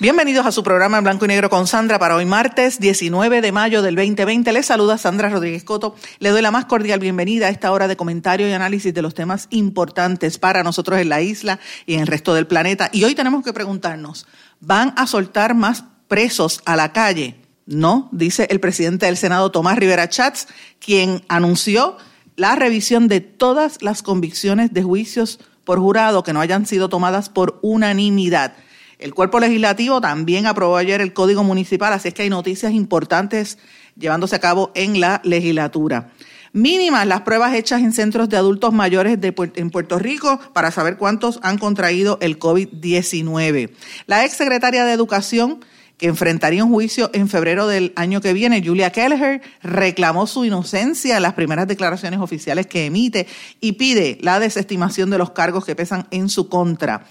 Bienvenidos a su programa en blanco y negro con Sandra para hoy martes 19 de mayo del 2020. Les saluda Sandra Rodríguez Coto. Le doy la más cordial bienvenida a esta hora de comentario y análisis de los temas importantes para nosotros en la isla y en el resto del planeta. Y hoy tenemos que preguntarnos, ¿van a soltar más presos a la calle? No, dice el presidente del Senado, Tomás Rivera Chats, quien anunció la revisión de todas las convicciones de juicios por jurado que no hayan sido tomadas por unanimidad. El cuerpo legislativo también aprobó ayer el Código Municipal, así es que hay noticias importantes llevándose a cabo en la legislatura. Mínimas las pruebas hechas en centros de adultos mayores de, en Puerto Rico para saber cuántos han contraído el COVID-19. La ex secretaria de Educación que enfrentaría un juicio en febrero del año que viene. Julia Kelleher reclamó su inocencia en las primeras declaraciones oficiales que emite y pide la desestimación de los cargos que pesan en su contra.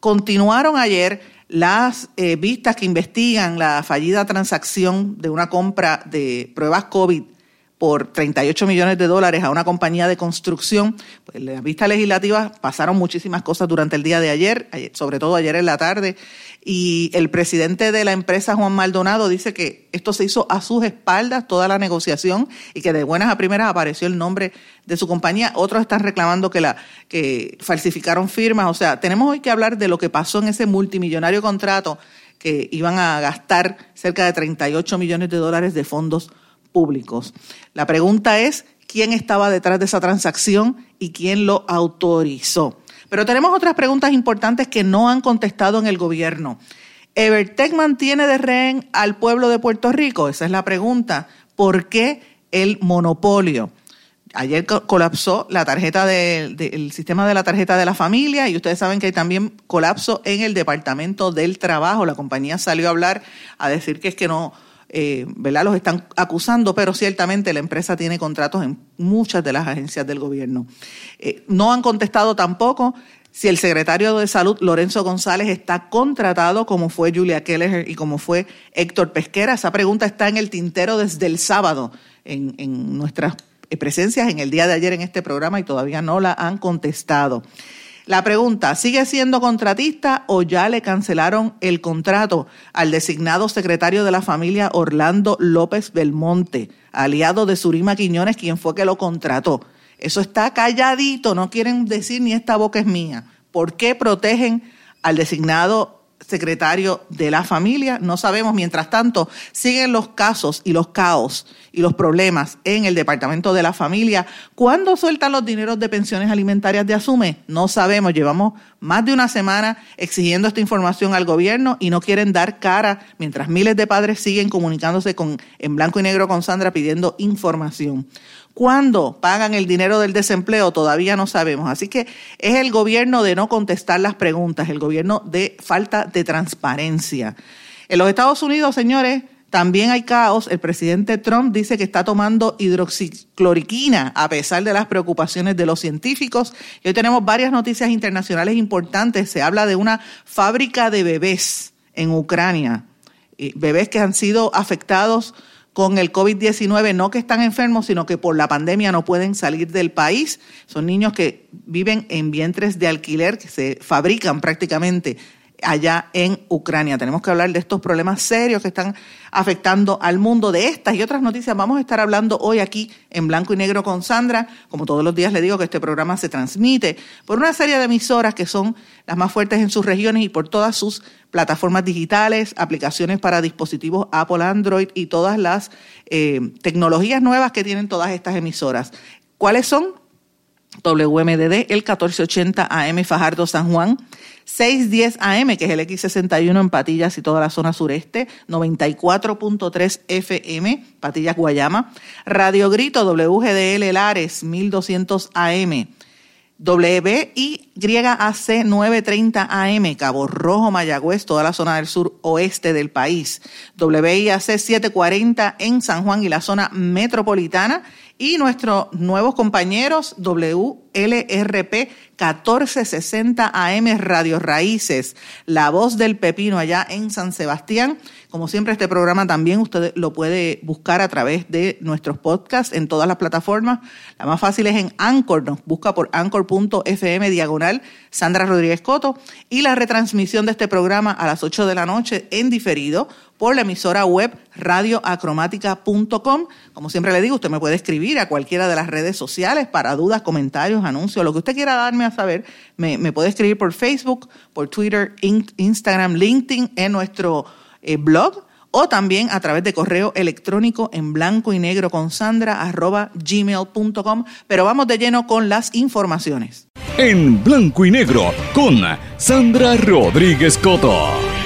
Continuaron ayer las eh, vistas que investigan la fallida transacción de una compra de pruebas COVID por 38 millones de dólares a una compañía de construcción. Pues en las vistas legislativas pasaron muchísimas cosas durante el día de ayer, sobre todo ayer en la tarde, y el presidente de la empresa, Juan Maldonado, dice que esto se hizo a sus espaldas, toda la negociación, y que de buenas a primeras apareció el nombre de su compañía. Otros están reclamando que, la, que falsificaron firmas. O sea, tenemos hoy que hablar de lo que pasó en ese multimillonario contrato que iban a gastar cerca de 38 millones de dólares de fondos públicos. La pregunta es, ¿quién estaba detrás de esa transacción y quién lo autorizó? Pero tenemos otras preguntas importantes que no han contestado en el gobierno. ¿Evertech mantiene de rehén al pueblo de Puerto Rico? Esa es la pregunta. ¿Por qué el monopolio? Ayer colapsó la tarjeta del sistema de la tarjeta de la familia y ustedes saben que hay también colapso en el departamento del trabajo. La compañía salió a hablar a decir que es que no, eh. Los están acusando, pero ciertamente la empresa tiene contratos en muchas de las agencias del gobierno. Eh, no han contestado tampoco si el secretario de Salud, Lorenzo González, está contratado como fue Julia Keller y como fue Héctor Pesquera. Esa pregunta está en el tintero desde el sábado en nuestras presencias en el día de ayer en este programa y todavía no la han contestado. La pregunta, ¿sigue siendo contratista o ya le cancelaron el contrato al designado secretario de la familia Orlando López Belmonte, aliado de Surima Quiñones, quien fue que lo contrató? Eso está calladito, no quieren decir ni esta boca es mía. ¿Por qué protegen al designado secretario de la familia. No sabemos, mientras tanto, siguen los casos y los caos y los problemas en el departamento de la familia. ¿Cuándo sueltan los dineros de pensiones alimentarias de Asume? No sabemos. Llevamos más de una semana exigiendo esta información al gobierno y no quieren dar cara mientras miles de padres siguen comunicándose con, en blanco y negro con Sandra pidiendo información. ¿Cuándo pagan el dinero del desempleo? Todavía no sabemos. Así que es el gobierno de no contestar las preguntas, el gobierno de falta de transparencia. En los Estados Unidos, señores, también hay caos. El presidente Trump dice que está tomando hidroxicloriquina a pesar de las preocupaciones de los científicos. Y hoy tenemos varias noticias internacionales importantes. Se habla de una fábrica de bebés en Ucrania, bebés que han sido afectados con el COVID-19, no que están enfermos, sino que por la pandemia no pueden salir del país. Son niños que viven en vientres de alquiler, que se fabrican prácticamente allá en Ucrania. Tenemos que hablar de estos problemas serios que están afectando al mundo. De estas y otras noticias vamos a estar hablando hoy aquí en Blanco y Negro con Sandra. Como todos los días le digo que este programa se transmite por una serie de emisoras que son las más fuertes en sus regiones y por todas sus plataformas digitales, aplicaciones para dispositivos Apple, Android y todas las eh, tecnologías nuevas que tienen todas estas emisoras. ¿Cuáles son? WMDD, el 1480 AM Fajardo San Juan, 610 AM, que es el X61 en Patillas y toda la zona sureste, 94.3 FM, Patillas Guayama, Radio Grito WGDL Lares, 1200 AM, WI YAC 930 AM, Cabo Rojo, Mayagüez, toda la zona del sur oeste del país. WIAC 740 en San Juan y la zona metropolitana. Y nuestros nuevos compañeros WLRP 1460 AM Radio Raíces, La Voz del Pepino allá en San Sebastián. Como siempre, este programa también usted lo puede buscar a través de nuestros podcasts en todas las plataformas. La más fácil es en Anchor, nos busca por anchor.fm diagonal Sandra Rodríguez Coto y la retransmisión de este programa a las 8 de la noche en diferido por la emisora web radioacromática.com. Como siempre le digo, usted me puede escribir a cualquiera de las redes sociales para dudas, comentarios, anuncios, lo que usted quiera darme a saber. Me, puede escribir por Facebook, por Twitter, Instagram, LinkedIn, en nuestro eh, blog o también a través de correo electrónico en blanco y negro con sandra arroba gmail.com. Pero vamos de lleno con las informaciones. En blanco y negro con Sandra Rodríguez Coto.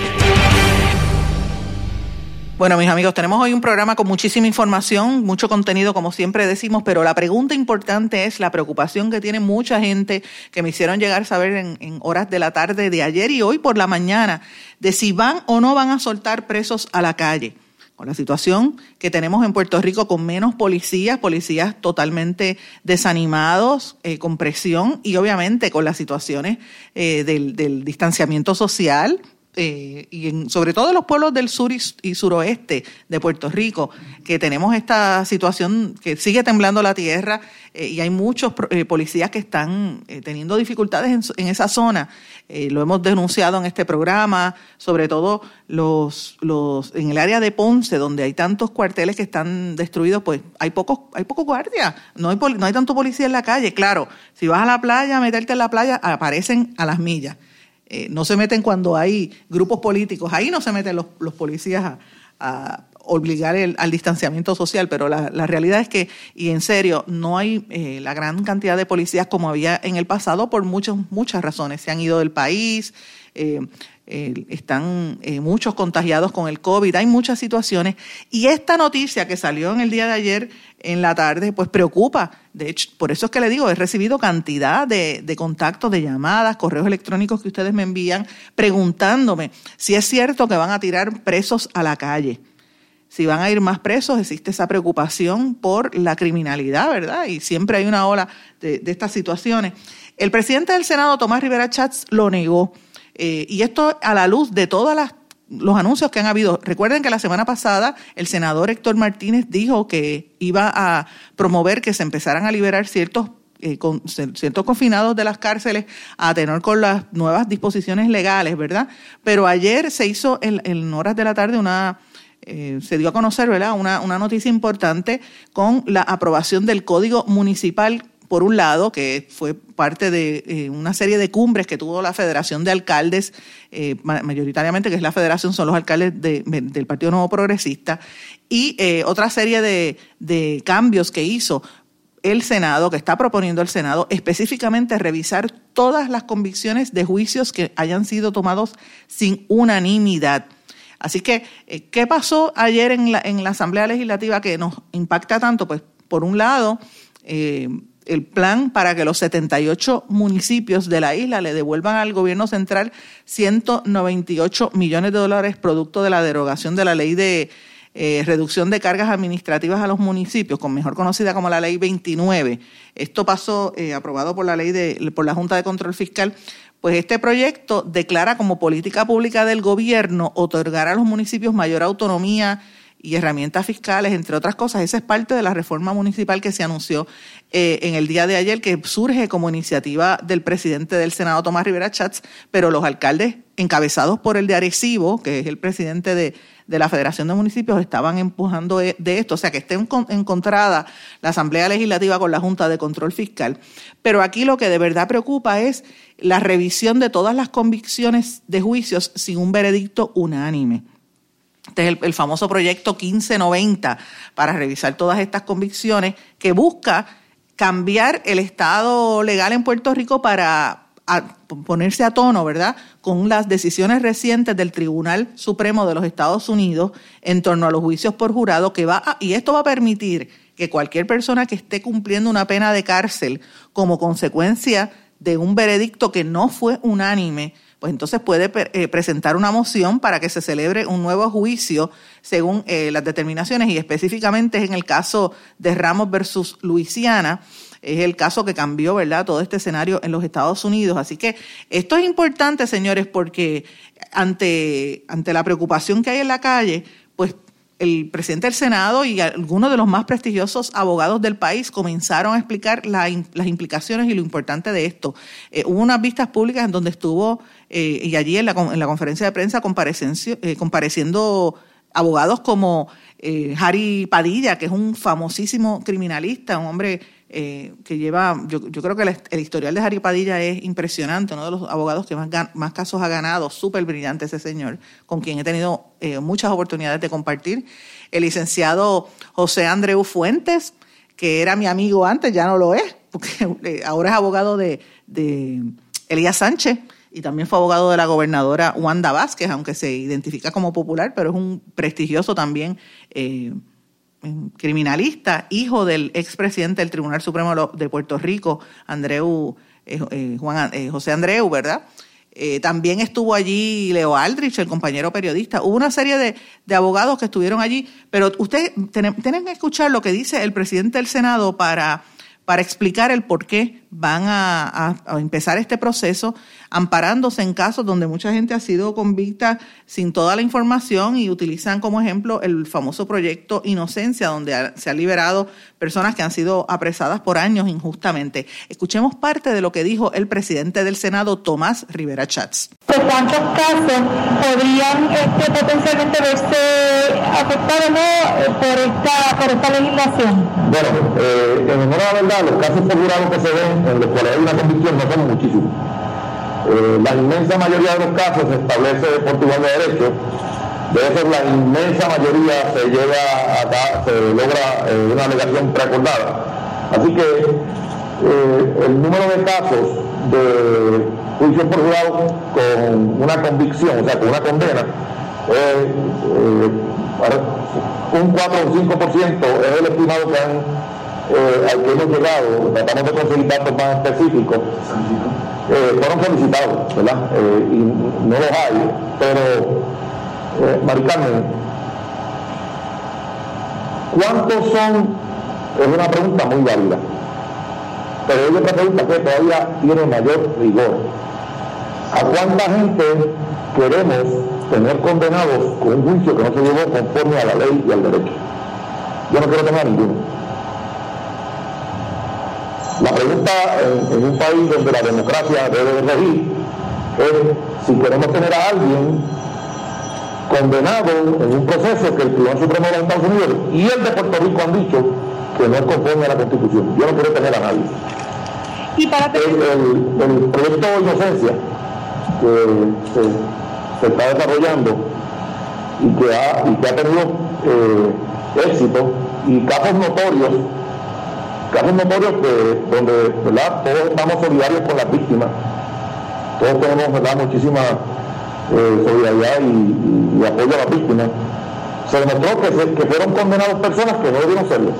Bueno, mis amigos, tenemos hoy un programa con muchísima información, mucho contenido, como siempre decimos, pero la pregunta importante es la preocupación que tiene mucha gente que me hicieron llegar saber en, horas de la tarde de ayer y hoy por la mañana de si van o no van a soltar presos a la calle. Con la situación que tenemos en Puerto Rico con menos policías, policías totalmente desanimados, eh, con presión y obviamente con las situaciones eh, del distanciamiento social, eh, y en, sobre todo en los pueblos del sur y, suroeste de Puerto Rico, que tenemos esta situación que sigue temblando la tierra eh, y hay muchos eh, policías que están teniendo dificultades en, esa zona. lo hemos denunciado en este programa, sobre todo los, los, en el área de Ponce, donde hay tantos cuarteles que están destruidos, pues hay pocos, hay pocos guardias, no hay, no hay tanto policía en la calle. Claro, si vas a la playa, a meterte en la playa, aparecen a las millas. Eh, no se meten cuando hay grupos políticos, ahí no se meten los, policías a, obligar al distanciamiento social, pero la, realidad es que, y en serio, no hay eh, la gran cantidad de policías como había en el pasado por muchas, muchas razones. Se han ido del país, eh, están muchos contagiados con el COVID, hay muchas situaciones. Y esta noticia que salió en el día de ayer en la tarde, pues preocupa. De hecho, por eso es que le digo, he recibido cantidad de, de, contactos, de llamadas, correos electrónicos que ustedes me envían preguntándome si es cierto que van a tirar presos a la calle. Si van a ir más presos, existe esa preocupación por la criminalidad, ¿verdad? Y siempre hay una ola de, de estas situaciones. El presidente del Senado, Tomás Rivera Chats, lo negó. Eh, y esto a la luz de todas las los anuncios que han habido. Recuerden que la semana pasada el senador Héctor Martínez dijo que iba a promover que se empezaran a liberar ciertos eh, ciertos confinados de las cárceles a tener con las nuevas disposiciones legales, ¿verdad? Pero ayer se hizo en, horas de la tarde una eh, se dio a conocer, ¿verdad? Una, una noticia importante con la aprobación del Código Municipal por un lado, que fue parte de eh, una serie de cumbres que tuvo la Federación de Alcaldes, eh, mayoritariamente, que es la federación, son los alcaldes del Partido Nuevo Progresista, y eh, otra serie de, cambios que hizo el Senado, que está proponiendo el Senado, específicamente revisar todas las convicciones de juicios que hayan sido tomados sin unanimidad. Así que, ¿qué pasó ayer en la, en la Asamblea Legislativa que nos impacta tanto? Pues, por un lado, el plan para que los 78 municipios de la isla le devuelvan al gobierno central 198 millones de dólares producto de la derogación de la ley de eh, reducción de cargas administrativas a los municipios, con mejor conocida como la ley 29. Esto pasó eh, aprobado por la ley de por la Junta de Control Fiscal. Pues este proyecto declara como política pública del gobierno otorgar a los municipios mayor autonomía y herramientas fiscales, entre otras cosas. Esa es parte de la reforma municipal que se anunció eh, en el día de ayer, que surge como iniciativa del presidente del Senado, Tomás Rivera Chats, pero los alcaldes encabezados por el de Arecibo, que es el presidente de, la Federación de Municipios, estaban empujando de, esto. O sea, que esté encontrada la Asamblea Legislativa con la Junta de Control Fiscal. Pero aquí lo que de verdad preocupa es la revisión de todas las convicciones de juicios sin un veredicto unánime. Este es el, famoso proyecto 1590 para revisar todas estas convicciones que busca cambiar el estado legal en Puerto Rico para ponerse a tono, ¿verdad?, con las decisiones recientes del Tribunal Supremo de los Estados Unidos en torno a los juicios por jurado que va y esto va a permitir que cualquier persona que esté cumpliendo una pena de cárcel como consecuencia de un veredicto que no fue unánime, pues entonces puede eh, presentar una moción para que se celebre un nuevo juicio según eh, las determinaciones y específicamente en el caso de Ramos versus Luisiana. Es el caso que cambió, ¿verdad?, todo este escenario en los Estados Unidos. Así que esto es importante, señores, porque ante, ante la preocupación que hay en la calle, pues el presidente del Senado y algunos de los más prestigiosos abogados del país comenzaron a explicar las implicaciones y lo importante de esto. Eh, hubo unas vistas públicas en donde estuvo, eh, y allí en la, la, conferencia de prensa eh, compareciendo abogados como Harry Padilla, que es un famosísimo criminalista, un hombre eh, que lleva, yo, creo que el, historial de Jari Padilla es impresionante, uno de los abogados que más, más casos ha ganado, súper brillante ese señor, con quien he tenido eh, muchas oportunidades de compartir. El licenciado José Andreu Fuentes, que era mi amigo antes, ya no lo es, porque eh, ahora es abogado de, de Elías Sánchez y también fue abogado de la gobernadora Wanda Vázquez, aunque se identifica como popular, pero es un prestigioso también criminalista, hijo del expresidente del Tribunal Supremo de Puerto Rico, Andreu, eh, eh, Juan, eh, José Andreu, ¿verdad? también estuvo allí Leo Aldrich, el compañero periodista. Hubo una serie de, de abogados que estuvieron allí, pero ustedes tienen que escuchar lo que dice el presidente del Senado para para explicar el por qué van a, empezar este proceso amparándose en casos donde mucha gente ha sido convicta sin toda la información y utilizan como ejemplo el famoso proyecto Inocencia, donde se han liberado personas que han sido apresadas por años injustamente. Escuchemos parte de lo que dijo el presidente del Senado, Tomás Rivera Chats. ¿Cuántos casos podrían este, potencialmente verse afectados por, esta, por esta legislación? Bueno, eh, en honor a la verdad, los casos por que se ven en los cuales hay una convicción no son muchísimos. Eh, la inmensa mayoría de los casos se establece por igual de derecho. De eso la inmensa mayoría se lleva acá, se logra eh, una alegación preacordada. Así que eh, el número de casos de juicio por jurado con una convicción, o sea, con una condena, un 4 o un 5% es el estimado que han, al que hemos llegado. Tratamos de conseguir datos más específicos eh, fueron solicitados, ¿verdad? Eh, y no los hay, pero, eh, Maricarmen, ¿cuántos son? Es una pregunta muy válida, pero hay otra pregunta que todavía tiene mayor rigor. ¿A cuánta gente queremos tener condenados con un juicio que no se llevó conforme a la ley y al derecho? Yo no quiero tener a ninguno. La pregunta en, un país donde la democracia debe de regir es si queremos tener a alguien condenado en un proceso que el Tribunal Supremo de los Estados Unidos y el de Puerto Rico han dicho que no es conforme a la Constitución. Yo no quiero tener a nadie. ¿Y para el, proyecto de inocencia que se, está desarrollando y que ha, y que ha tenido eh, éxito y casos notorios casos notorios que, donde todos estamos solidarios con las víctimas, todos tenemos ¿verdad? muchísima eh, solidaridad y, apoyo a las víctimas. Se demostró que, que fueron condenados personas que no debieron serlo,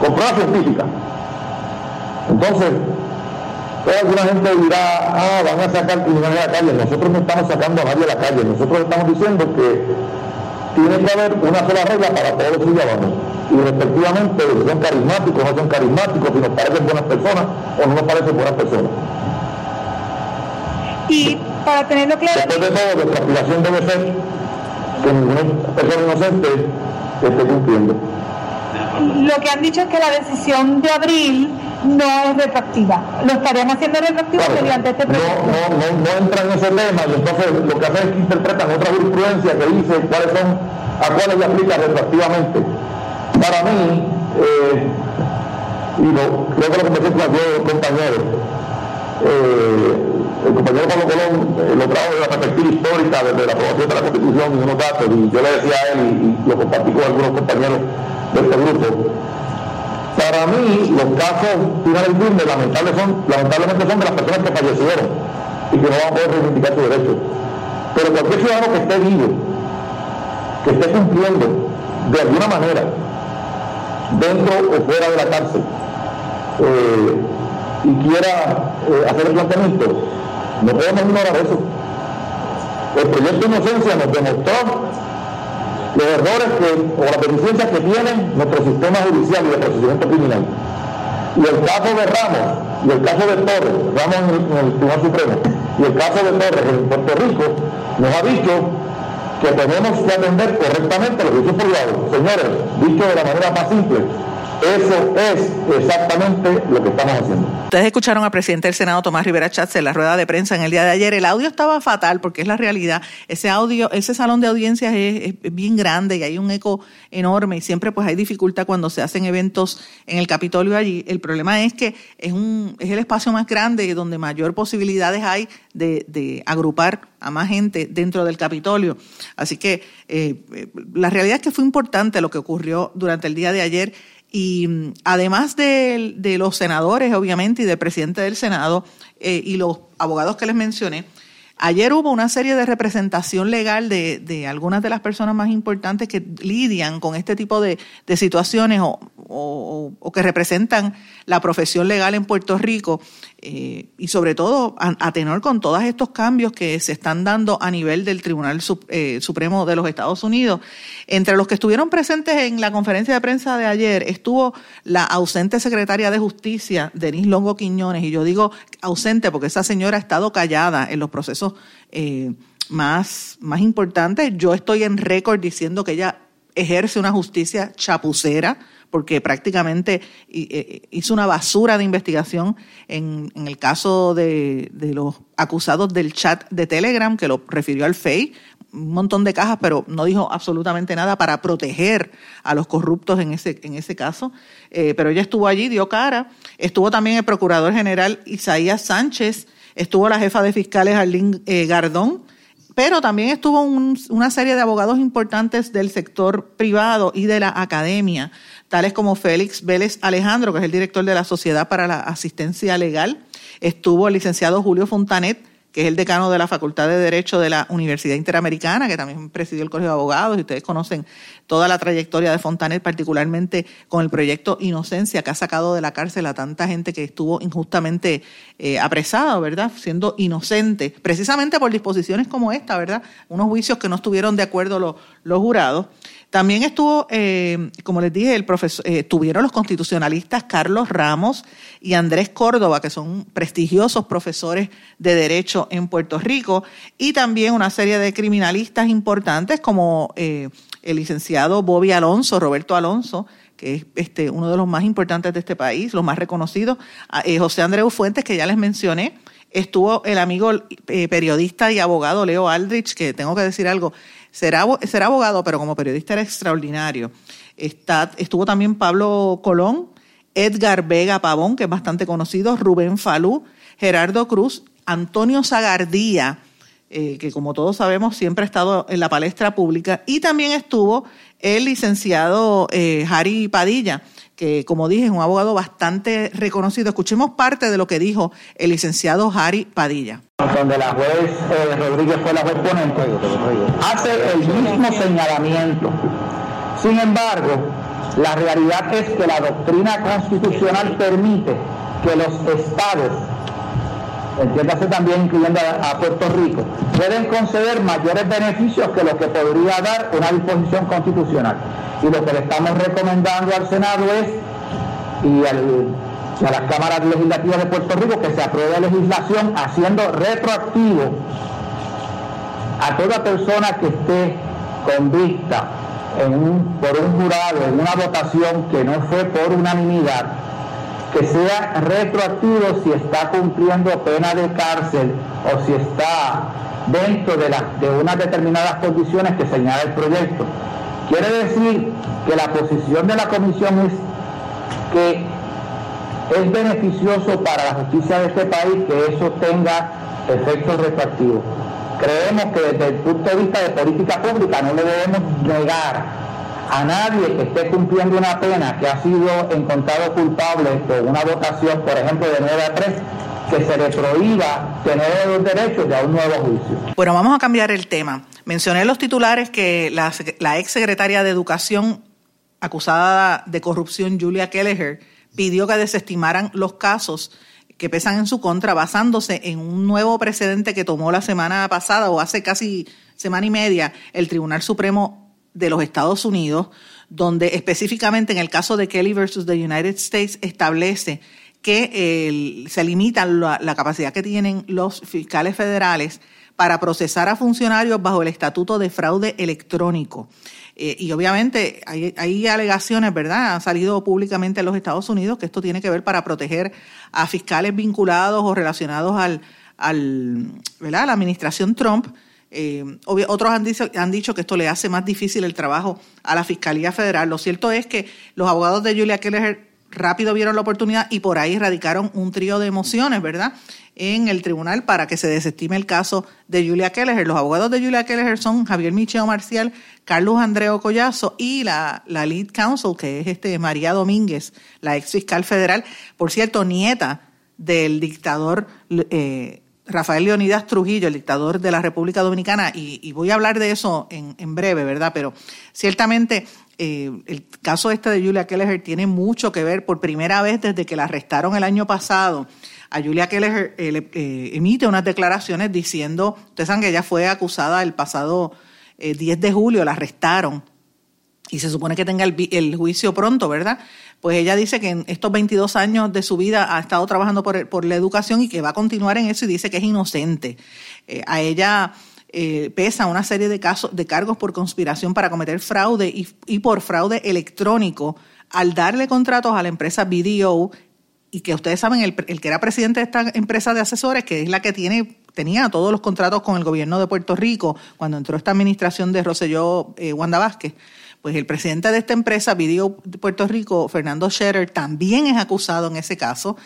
con pruebas científicas. Entonces, toda alguna gente dirá, ah, van a sacar criminales a la calle. Nosotros no estamos sacando a nadie a la calle, nosotros estamos diciendo que tiene que haber una sola regla para todos los ciudadanos y respectivamente si son carismáticos, no son carismáticos, si nos parecen buenas personas o no nos parecen buenas personas. Y para tenerlo claro... Después de todo, nuestra aspiración debe ser que ninguna persona inocente esté cumpliendo. Lo que han dicho es que la decisión de abril no es retroactiva. ¿Lo estarían haciendo retroactivo mediante este proceso? No, no, no, no entra en ese tema y entonces lo que hacen es que interpretan otra jurisprudencia que dice cuáles son, a cuáles le aplica retroactivamente para mí, eh, y lo, creo que lo conversé con los compañeros, eh, el compañero Pablo Colón eh, lo trajo de la perspectiva histórica desde la aprobación de la Constitución y unos datos, y yo le decía a él, y, lo compartí con algunos compañeros de este grupo, para mí los casos finales firmes lamentablemente son, lamentablemente son de las personas que fallecieron y que no van a poder reivindicar su derecho. Pero cualquier ciudadano que esté vivo, que esté cumpliendo de alguna manera dentro o fuera de la cárcel, eh, y quiera eh, hacer el planteamiento, no podemos ignorar eso. El proyecto de inocencia nos demostró los errores que, o las deficiencias que tiene nuestro sistema judicial y de procedimiento criminal. Y el caso de Ramos y el caso de Torres, Ramos en el, Tribunal Supremo, y el caso de Torres en Puerto Rico, nos ha dicho que tenemos que atender correctamente los juicios privados. Señores, dicho de la manera más simple, eso es exactamente lo que estamos haciendo. Ustedes escucharon al presidente del Senado, Tomás Rivera Chávez, en la rueda de prensa en el día de ayer. El audio estaba fatal porque es la realidad. Ese audio, ese salón de audiencias es, bien grande y hay un eco enorme y siempre pues hay dificultad cuando se hacen eventos en el Capitolio allí. El problema es que es, un, es el espacio más grande donde mayor posibilidades hay de, de agrupar a más gente dentro del Capitolio. Así que eh, eh, la realidad es que fue importante lo que ocurrió durante el día de ayer y mm, además de, los senadores, obviamente, y del presidente del Senado eh, y los abogados que les mencioné, ayer hubo una serie de representación legal de, de algunas de las personas más importantes que lidian con este tipo de, de situaciones o, o, que representan la profesión legal en Puerto Rico eh, y sobre todo a, tenor con todos estos cambios que se están dando a nivel del Tribunal eh, Supremo de los Estados Unidos. Entre los que estuvieron presentes en la conferencia de prensa de ayer estuvo la ausente secretaria de Justicia, Denise Longo Quiñones, y yo digo ausente porque esa señora ha estado callada en los procesos eh, más, más importantes. Yo estoy en récord diciendo que ella ejerce una justicia chapucera porque prácticamente eh, hizo una basura de investigación en, el caso de, los acusados del chat de Telegram, que lo refirió al FEI, un montón de cajas, pero no dijo absolutamente nada para proteger a los corruptos en ese, en ese caso. Eh, pero ella estuvo allí, dio cara. Estuvo también el procurador general Isaías Sánchez, estuvo la jefa de fiscales Arlene eh, Gardón, pero también estuvo una serie de abogados importantes del sector privado y de la academia, tales como Félix Vélez Alejandro, que es el director de la Sociedad para la Asistencia Legal. Estuvo el licenciado Julio Fontanet, que es el decano de la Facultad de Derecho de la Universidad Interamericana, que también presidió el Colegio de Abogados, y ustedes conocen toda la trayectoria de Fontanet, particularmente con el proyecto Inocencia, que ha sacado de la cárcel a tanta gente que estuvo injustamente eh, apresada, ¿verdad? Siendo inocente, precisamente por disposiciones como esta, ¿verdad? Unos juicios que no estuvieron de acuerdo los, los jurados. También estuvo, eh, como les dije, el profesor, eh, tuvieron los constitucionalistas Carlos Ramos y Andrés Córdoba, que son prestigiosos profesores de Derecho en Puerto Rico, y también una serie de criminalistas importantes como eh, el licenciado Bobby Alonso, Roberto Alonso, que es este, uno de los más importantes de este país, los más reconocidos, José Andreu Fuentes, que ya les mencioné, estuvo el amigo periodista y abogado Leo Aldrich, que tengo que decir algo, Será, será abogado, pero como periodista era extraordinario. Estuvo también Pablo Colón, Edgar Vega Pavón, que es bastante conocido, Rubén Falú, Gerardo Cruz, Antonio Zagardía, eh, que como todos sabemos siempre ha estado en la palestra pública, y también estuvo el licenciado eh, Harry Padilla, como dije es un abogado bastante reconocido. Escuchemos parte de lo que dijo el licenciado Harry Padilla. Donde la juez eh, Rodríguez fue la juez ponente, hace el mismo señalamiento. Sin embargo, la realidad es que la doctrina constitucional permite que los estados entiéndase también incluyendo a, Puerto Rico, pueden conceder mayores beneficios que lo que podría dar una disposición constitucional. Y lo que le estamos recomendando al Senado es, y, a las cámaras legislativas de Puerto Rico, que se apruebe legislación haciendo retroactivo a toda persona que esté convicta por un jurado en una votación que no fue por unanimidad que sea retroactivo si está cumpliendo pena de cárcel o si está dentro de, de unas determinadas condiciones que señala el proyecto. Quiere decir que la posición de la comisión es que es beneficioso para la justicia de este país que eso tenga efectos retroactivos. Creemos que desde el punto de vista de política pública no le debemos negar a nadie que esté cumpliendo una pena que ha sido encontrado culpable por una votación, por ejemplo, de 9 a 3, que se le prohíba tener los derechos de un nuevo juicio. Bueno, vamos a cambiar el tema. Mencioné los titulares que la, la ex secretaria de Educación acusada de corrupción, Julia Kelleher, pidió que desestimaran los casos que pesan en su contra, basándose en un nuevo precedente que tomó la semana pasada o hace casi semana y media el Tribunal Supremo de los Estados Unidos, donde específicamente en el caso de Kelly versus the United States establece que se limita la, capacidad que tienen los fiscales federales para procesar a funcionarios bajo el estatuto de fraude electrónico. Eh, y obviamente hay, hay, alegaciones, ¿verdad? Han salido públicamente en los Estados Unidos que esto tiene que ver para proteger a fiscales vinculados o relacionados al, al ¿verdad? a la administración Trump eh, otros han dicho, han dicho que esto le hace más difícil el trabajo a la Fiscalía Federal. Lo cierto es que los abogados de Julia Keller rápido vieron la oportunidad y por ahí radicaron un trío de mociones, ¿verdad? En el tribunal para que se desestime el caso de Julia Keller. Los abogados de Julia Keller son Javier Micheo Marcial, Carlos Andreo Collazo y la, lead counsel, que es este María Domínguez, la ex fiscal federal, por cierto, nieta del dictador eh, Rafael Leonidas Trujillo, el dictador de la República Dominicana, y, voy a hablar de eso en, breve, ¿verdad? Pero ciertamente eh, el caso este de Julia Kelleher tiene mucho que ver por primera vez desde que la arrestaron el año pasado. A Julia Kelleher eh, eh, emite unas declaraciones diciendo, ustedes saben que ella fue acusada el pasado 10 de julio, la arrestaron y se supone que tenga el, juicio pronto, ¿verdad? Pues ella dice que en estos 22 años de su vida ha estado trabajando por, la educación y que va a continuar en eso y dice que es inocente. A ella eh, pesa una serie de casos de cargos por conspiración para cometer fraude y, por fraude electrónico al darle contratos a la empresa BDO y que ustedes saben, el, que era presidente de esta empresa de asesores, que es la que tiene tenía todos los contratos con el gobierno de Puerto Rico cuando entró esta administración de Roselló eh, Wanda Vázquez, pues el presidente de esta empresa, Video de Puerto Rico, Fernando Scherer, también es acusado en ese caso.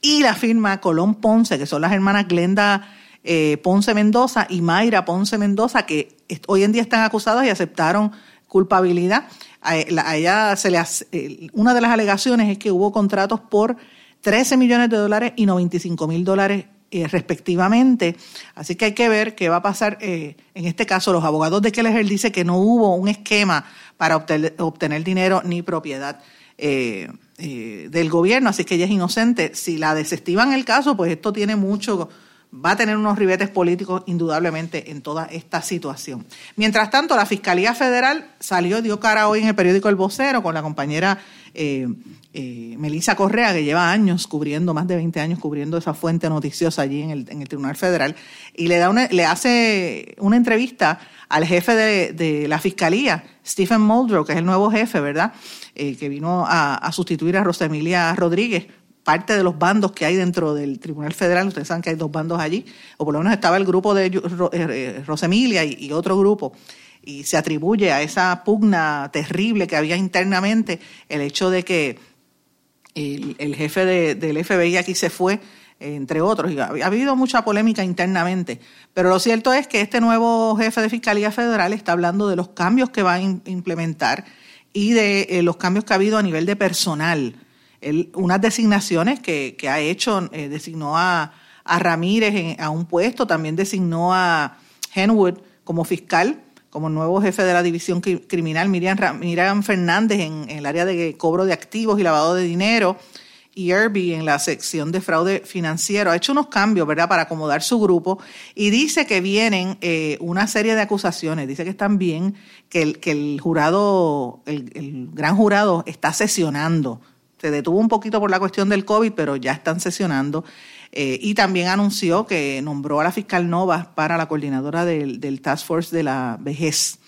Y la firma Colón Ponce, que son las hermanas Glenda eh, Ponce Mendoza y Mayra Ponce Mendoza, que hoy en día están acusadas y aceptaron culpabilidad. A, ella se le eh, una de las alegaciones es que hubo contratos por 13 millones de dólares y 95 mil dólares eh, respectivamente. Así que hay que ver qué va a pasar. en este caso, los abogados de Keller dice que no hubo un esquema para obtener, dinero ni propiedad eh, eh, del gobierno, así que ella es inocente. Si la desestiman el caso, pues esto tiene mucho, va a tener unos ribetes políticos indudablemente en toda esta situación. Mientras tanto, la Fiscalía Federal salió, dio cara hoy en el periódico El Vocero con la compañera eh, Melissa Correa, que lleva años cubriendo, más de 20 años cubriendo esa fuente noticiosa allí en el, en el Tribunal Federal, y le, da una, le hace una entrevista al jefe de, la fiscalía, Stephen Muldrow, que es el nuevo jefe, ¿verdad? Eh, que vino a, sustituir a Rosa Emilia Rodríguez, parte de los bandos que hay dentro del Tribunal Federal. Ustedes saben que hay dos bandos allí, o por lo menos estaba el grupo de eh, Rosemilia y, otro grupo y se atribuye a esa pugna terrible que había internamente el hecho de que el, jefe del FBI aquí se fue entre otros. Y ha, habido mucha polémica internamente, pero lo cierto es que este nuevo jefe de Fiscalía Federal está hablando de los cambios que va a implementar y de eh, los cambios que ha habido a nivel de personal. Unas designaciones que, ha hecho, eh, designó a, Ramírez a un puesto, también designó a Henwood como fiscal, como nuevo jefe de la división criminal, Miriam, Miriam Fernández en, en el área de cobro de activos y lavado de dinero y Irby en la sección de fraude financiero ha hecho unos cambios, ¿verdad?, para acomodar su grupo y dice que vienen eh, una serie de acusaciones. Dice que están bien, que el, que el jurado, el, gran jurado está sesionando. Se detuvo un poquito por la cuestión del COVID, pero ya están sesionando. Eh, y también anunció que nombró a la fiscal Nova para la coordinadora del, Task Force de la vejez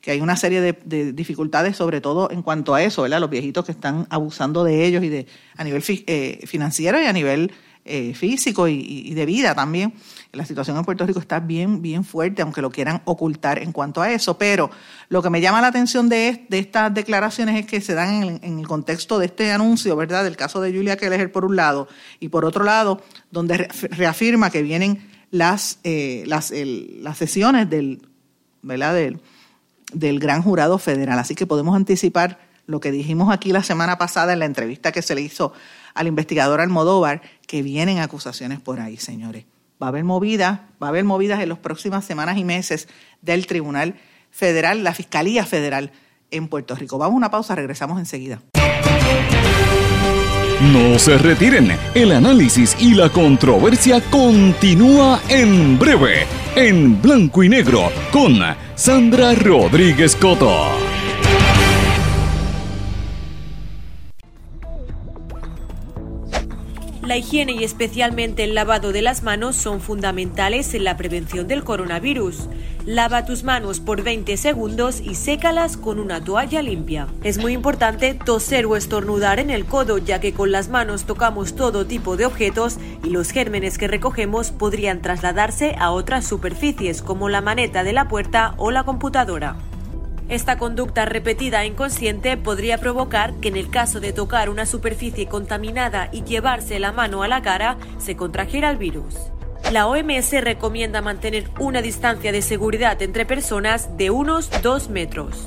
que hay una serie de, dificultades, sobre todo en cuanto a eso, ¿verdad? Los viejitos que están abusando de ellos y de a nivel eh, financiero y a nivel eh, físico y, de vida también. La situación en Puerto Rico está bien, bien fuerte, aunque lo quieran ocultar en cuanto a eso. Pero lo que me llama la atención de, estas declaraciones es que se dan en, el contexto de este anuncio, ¿verdad? Del caso de Julia Keller por un lado, y por otro lado, donde reafirma que vienen las, eh, las, las sesiones del, ¿verdad? Del, del gran jurado federal. Así que podemos anticipar lo que dijimos aquí la semana pasada en la entrevista que se le hizo al investigador Almodóvar, que vienen acusaciones por ahí, señores. Va a haber movidas, va a haber movidas en las próximas semanas y meses del Tribunal Federal, la Fiscalía Federal en Puerto Rico. Vamos a una pausa, regresamos enseguida. No se retiren, el análisis y la controversia continúa en breve, en blanco y negro, con Sandra Rodríguez Coto. La higiene y especialmente el lavado de las manos son fundamentales en la prevención del coronavirus. Lava tus manos por 20 segundos y sécalas con una toalla limpia. Es muy importante toser o estornudar en el codo ya que con las manos tocamos todo tipo de objetos y los gérmenes que recogemos podrían trasladarse a otras superficies como la maneta de la puerta o la computadora. Esta conducta repetida e inconsciente podría provocar que en el caso de tocar una superficie contaminada y llevarse la mano a la cara, se contrajera el virus. La OMS recomienda mantener una distancia de seguridad entre personas de unos 2 metros.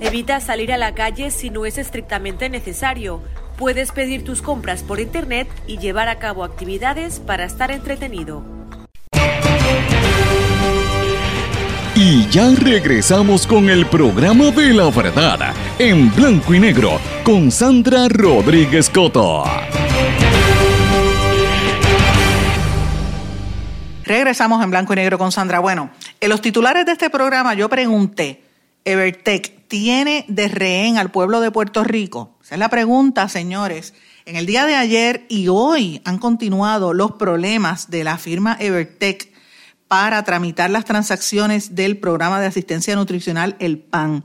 Evita salir a la calle si no es estrictamente necesario. Puedes pedir tus compras por internet y llevar a cabo actividades para estar entretenido. Y ya regresamos con el programa de la verdad en blanco y negro con Sandra Rodríguez Coto. Regresamos en blanco y negro con Sandra. Bueno, en los titulares de este programa yo pregunté, ¿Evertech tiene de rehén al pueblo de Puerto Rico? Esa es la pregunta, señores. En el día de ayer y hoy han continuado los problemas de la firma Evertech para tramitar las transacciones del programa de asistencia nutricional, el PAN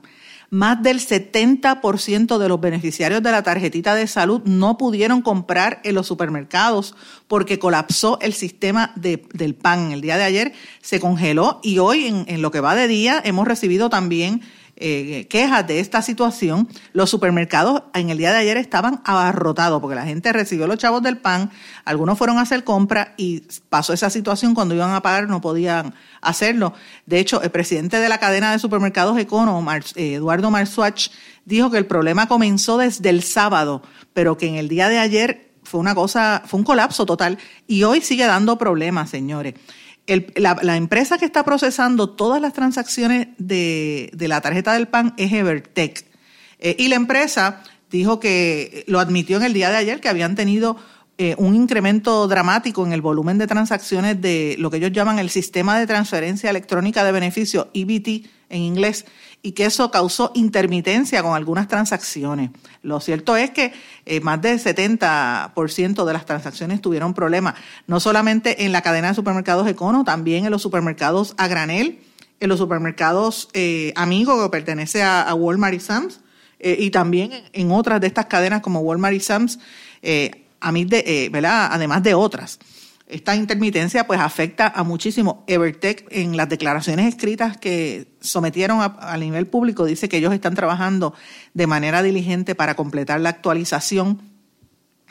más del 70% de los beneficiarios de la tarjetita de salud no pudieron comprar en los supermercados porque colapsó el sistema del PAN. El día de ayer se congeló y hoy, en, en lo que va de día, hemos recibido también eh, quejas de esta situación, los supermercados en el día de ayer estaban abarrotados porque la gente recibió los chavos del pan, algunos fueron a hacer compra y pasó esa situación cuando iban a pagar no podían hacerlo. De hecho, el presidente de la cadena de supermercados Econo, eh, Eduardo Marsuach, dijo que el problema comenzó desde el sábado, pero que en el día de ayer fue una cosa, fue un colapso total y hoy sigue dando problemas, señores la, empresa que está procesando todas las transacciones de, la tarjeta del PAN es Evertech. Eh, y la empresa dijo que lo admitió en el día de ayer, que habían tenido eh, un incremento dramático en el volumen de transacciones de lo que ellos llaman el sistema de transferencia electrónica de beneficio, EBT en inglés, y que eso causó intermitencia con algunas transacciones. Lo cierto es que eh, más del 70% de las transacciones tuvieron problemas, no solamente en la cadena de supermercados Econo, también en los supermercados a granel, en los supermercados eh, Amigo, que pertenece a, Walmart y Sam's, eh, y también en otras de estas cadenas como Walmart y Sam's, a mí de, ¿verdad? además de otras. Esta intermitencia pues afecta a muchísimo. Evertech en las declaraciones escritas que sometieron a, nivel público dice que ellos están trabajando de manera diligente para completar la actualización.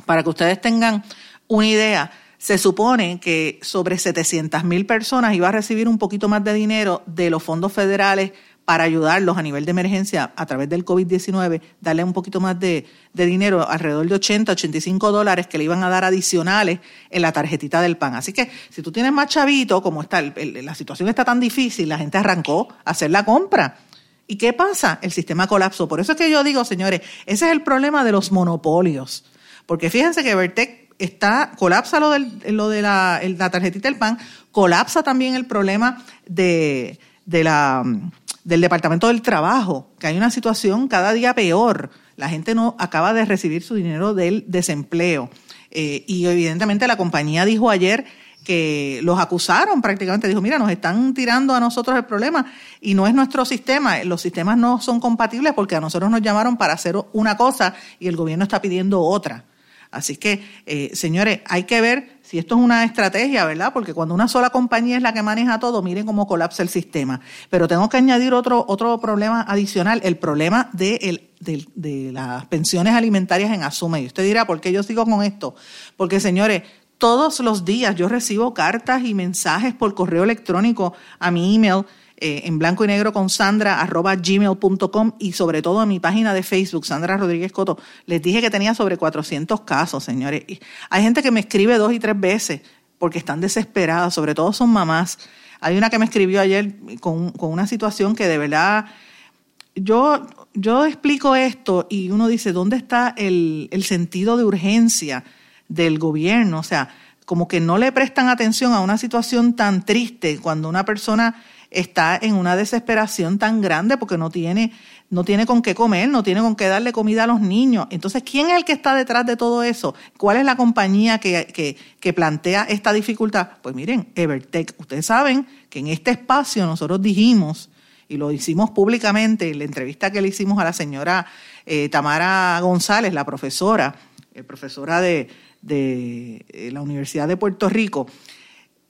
Para que ustedes tengan una idea, se supone que sobre 700 mil personas iba a recibir un poquito más de dinero de los fondos federales para ayudarlos a nivel de emergencia a través del COVID-19, darle un poquito más de, dinero, alrededor de 80, 85 dólares que le iban a dar adicionales en la tarjetita del PAN. Así que si tú tienes más chavito, como está, la situación está tan difícil, la gente arrancó a hacer la compra. ¿Y qué pasa? El sistema colapsó. Por eso es que yo digo, señores, ese es el problema de los monopolios. Porque fíjense que Vertec está, colapsa lo, de la, tarjetita del PAN, colapsa también el problema de la del Departamento del Trabajo, que hay una situación cada día peor. La gente no acaba de recibir su dinero del desempleo. Eh, y evidentemente la compañía dijo ayer que los acusaron prácticamente, dijo, mira, nos están tirando a nosotros el problema y no es nuestro sistema, los sistemas no son compatibles porque a nosotros nos llamaron para hacer una cosa y el gobierno está pidiendo otra. Así que, eh, señores, hay que ver si esto es una estrategia, ¿verdad? Porque cuando una sola compañía es la que maneja todo, miren cómo colapsa el sistema. Pero tengo que añadir otro, otro problema adicional, el problema de, de, las pensiones alimentarias en Asume. Y usted dirá, ¿por qué yo sigo con esto? Porque, señores, todos los días yo recibo cartas y mensajes por correo electrónico a mi email eh, en blanco y negro con Sandra arroba gmail.com y sobre todo en mi página de Facebook, Sandra Rodríguez Coto. Les dije que tenía sobre 400 casos, señores. hay gente que me escribe dos y tres veces porque están desesperadas, sobre todo son mamás. Hay una que me escribió ayer con, con una situación que de verdad yo yo explico esto y uno dice, ¿dónde está el, el sentido de urgencia del gobierno? O sea, como que no le prestan atención a una situación tan triste cuando una persona está en una desesperación tan grande porque no tiene, no tiene con qué comer, no tiene con qué darle comida a los niños. Entonces, ¿quién es el que está detrás de todo eso? ¿Cuál es la compañía que, que, que plantea esta dificultad? Pues miren, Evertech, ustedes saben que en este espacio nosotros dijimos, y lo hicimos públicamente en la entrevista que le hicimos a la señora eh, Tamara González, la profesora, eh, profesora de, de, eh, la Universidad de Puerto Rico,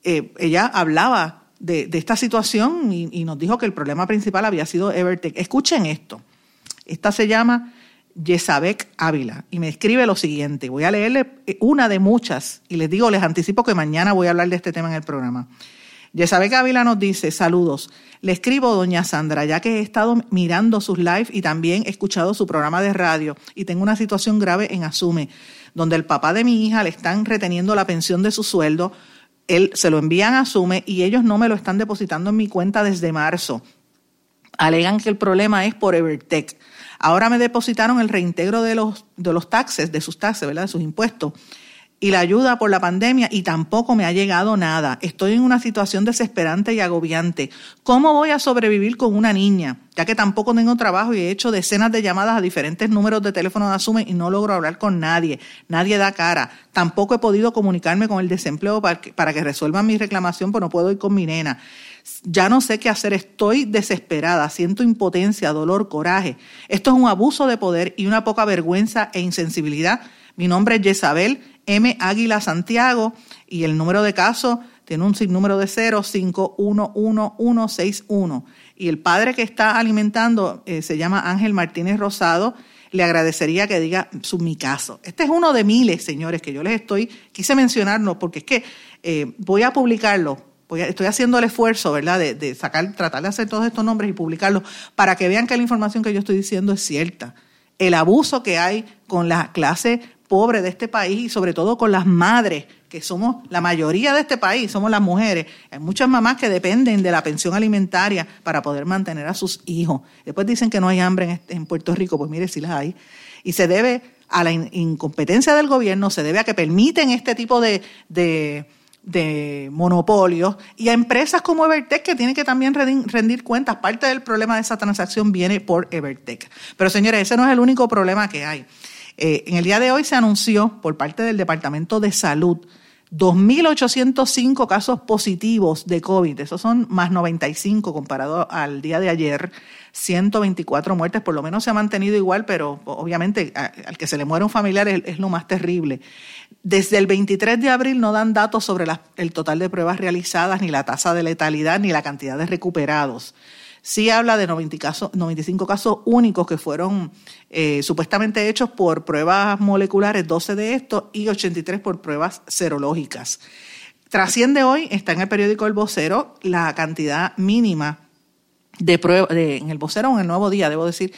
ella hablaba de, esta situación y, nos dijo que el problema principal había sido Evertech. Escuchen esto. Esta se llama Yesabek Ávila y me escribe lo siguiente. Voy a leerle una de muchas y les digo, les anticipo que mañana voy a hablar de este tema en el programa. Yesabek Ávila nos dice, saludos. Le escribo, doña Sandra, ya que he estado mirando sus lives y también he escuchado su programa de radio y tengo una situación grave en Asume, donde el papá de mi hija le están reteniendo la pensión de su sueldo él se lo envían a Sume y ellos no me lo están depositando en mi cuenta desde marzo. Alegan que el problema es por Evertech. Ahora me depositaron el reintegro de los, de los taxes, de sus taxes, ¿verdad? De sus impuestos y la ayuda por la pandemia y tampoco me ha llegado nada. Estoy en una situación desesperante y agobiante. ¿Cómo voy a sobrevivir con una niña? Ya que tampoco tengo trabajo y he hecho decenas de llamadas a diferentes números de teléfono de Asume y no logro hablar con nadie. Nadie da cara. Tampoco he podido comunicarme con el desempleo para que, para que resuelvan mi reclamación, pero no puedo ir con mi nena. Ya no sé qué hacer, estoy desesperada, siento impotencia, dolor, coraje. Esto es un abuso de poder y una poca vergüenza e insensibilidad. Mi nombre es Jezabel M. Águila Santiago y el número de caso tiene un sinnúmero de 051161 y el padre que está alimentando eh, se llama Ángel Martínez Rosado. Le agradecería que diga su mi caso. Este es uno de miles, señores, que yo les estoy, quise mencionarlo porque es que eh, voy a publicarlo estoy haciendo el esfuerzo, ¿verdad?, de, de, sacar, tratar de hacer todos estos nombres y publicarlos para que vean que la información que yo estoy diciendo es cierta. El abuso que hay con la clase pobre de este país y sobre todo con las madres, que somos la mayoría de este país, somos las mujeres. Hay muchas mamás que dependen de la pensión alimentaria para poder mantener a sus hijos. Después dicen que no hay hambre en, este, Puerto Rico, pues mire, si las hay. Y se debe a la incompetencia del gobierno, se debe a que permiten este tipo de, de, de monopolios y a empresas como Evertech que tienen que también rendir cuentas. Parte del problema de esa transacción viene por Evertech. Pero señores, ese no es el único problema que hay. Eh, en el día de hoy se anunció por parte del Departamento de Salud 2.805 casos positivos de COVID. Esos son más 95 comparado al día de ayer. 124 muertes, por lo menos se ha mantenido igual, pero obviamente al que se le muere un familiar es, lo más terrible. Desde el 23 de abril no dan datos sobre el total de pruebas realizadas, ni la tasa de letalidad, ni la cantidad de recuperados sí habla de 90 casos, 95 casos únicos que fueron eh, supuestamente hechos por pruebas moleculares, 12 de estos, y 83 por pruebas serológicas. Trasciende hoy, está en el periódico El Vocero, la cantidad mínima de pruebas, en el Vocero en el Nuevo Día, debo decir,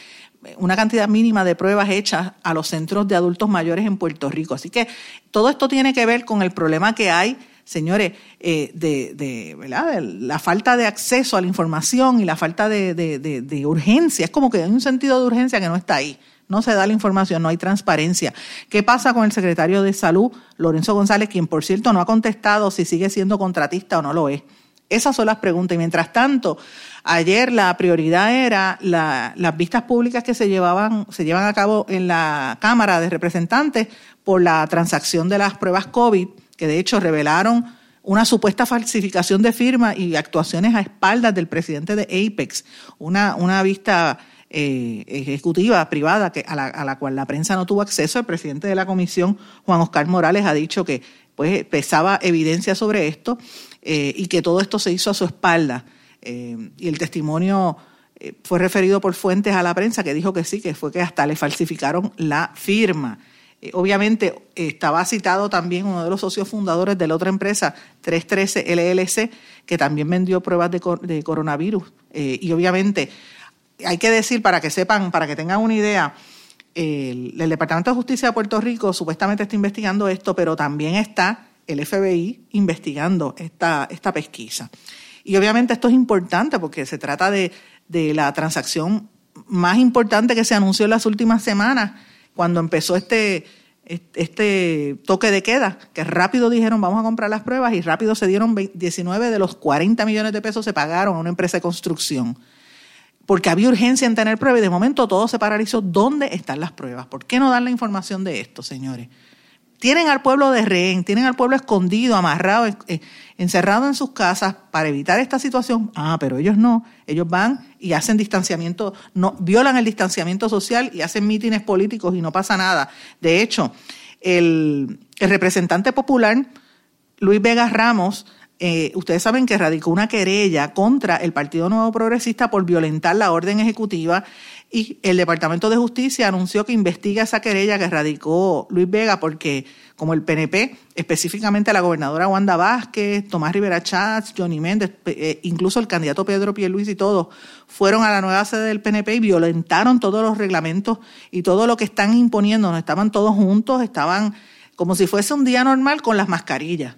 una cantidad mínima de pruebas hechas a los centros de adultos mayores en Puerto Rico. Así que todo esto tiene que ver con el problema que hay señores, eh, de, de, la falta de acceso a la información y la falta de, urgencia. Es como que hay un sentido de urgencia que no está ahí. No se da la información, no hay transparencia. ¿Qué pasa con el secretario de Salud, Lorenzo González, quien por cierto no ha contestado si sigue siendo contratista o no lo es? Esas son las preguntas. Y mientras tanto, ayer la prioridad era las vistas públicas que se llevaban, se llevan a cabo en la Cámara de Representantes por la transacción de las pruebas COVID que de hecho revelaron una supuesta falsificación de firma y actuaciones a espaldas del presidente de Apex, una, una vista eh, ejecutiva privada que, a, la, cual la prensa no tuvo acceso. El presidente de la comisión, Juan Oscar Morales, ha dicho que pues, pesaba evidencia sobre esto eh, y que todo esto se hizo a su espalda. Eh, y el testimonio fue referido por fuentes a la prensa que dijo que sí, que fue que hasta le falsificaron la firma. Eh, obviamente estaba citado también uno de los socios fundadores de la otra empresa, 313 LLC, que también vendió pruebas de, coronavirus. Eh, y obviamente hay que decir, para que sepan, para que tengan una idea, el, Departamento de Justicia de Puerto Rico supuestamente está investigando esto, pero también está el FBI investigando esta, esta pesquisa. Y obviamente esto es importante porque se trata de, de la transacción más importante que se anunció en las últimas semanas, cuando empezó este, este toque de queda, que rápido dijeron vamos a comprar las pruebas y rápido se dieron 19 de los 40 millones de pesos se pagaron a una empresa de construcción. Porque había urgencia en tener pruebas y de momento todo se paralizó. ¿Dónde están las pruebas? ¿Por qué no dan la información de esto, señores? Tienen al pueblo de rehén, tienen al pueblo escondido, amarrado, eh, encerrado en sus casas para evitar esta situación. Ah, pero ellos no. Ellos van y hacen distanciamiento, no, violan el distanciamiento social y hacen mítines políticos y no pasa nada. De hecho, el, representante popular, Luis Vega Ramos, eh, ustedes saben que radicó una querella contra el Partido Nuevo Progresista por violentar la orden ejecutiva y el Departamento de Justicia anunció que investiga esa querella que radicó Luis Vega porque como el PNP, específicamente la gobernadora Wanda Vázquez, Tomás Rivera Chats, Johnny Méndez, eh, incluso el candidato Pedro Pierluisi y todos, fueron a la nueva sede del PNP y violentaron todos los reglamentos y todo lo que están imponiendo. No estaban todos juntos, estaban como si fuese un día normal con las mascarillas.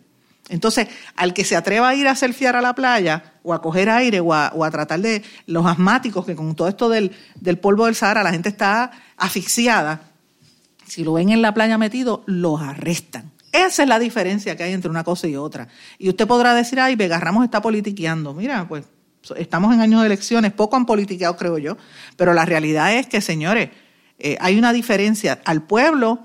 Entonces, al que se atreva a ir a selfiar a la playa o a coger aire o a, tratar de los asmáticos, que con todo esto del, polvo del Sahara la gente está asfixiada, si lo ven en la playa metido, los arrestan. Esa es la diferencia que hay entre una cosa y otra. Y usted podrá decir, ay, Vega Ramos está politiqueando. Mira, pues estamos en años de elecciones, poco han politiqueado, creo yo, pero la realidad es que, señores, eh, hay una diferencia al pueblo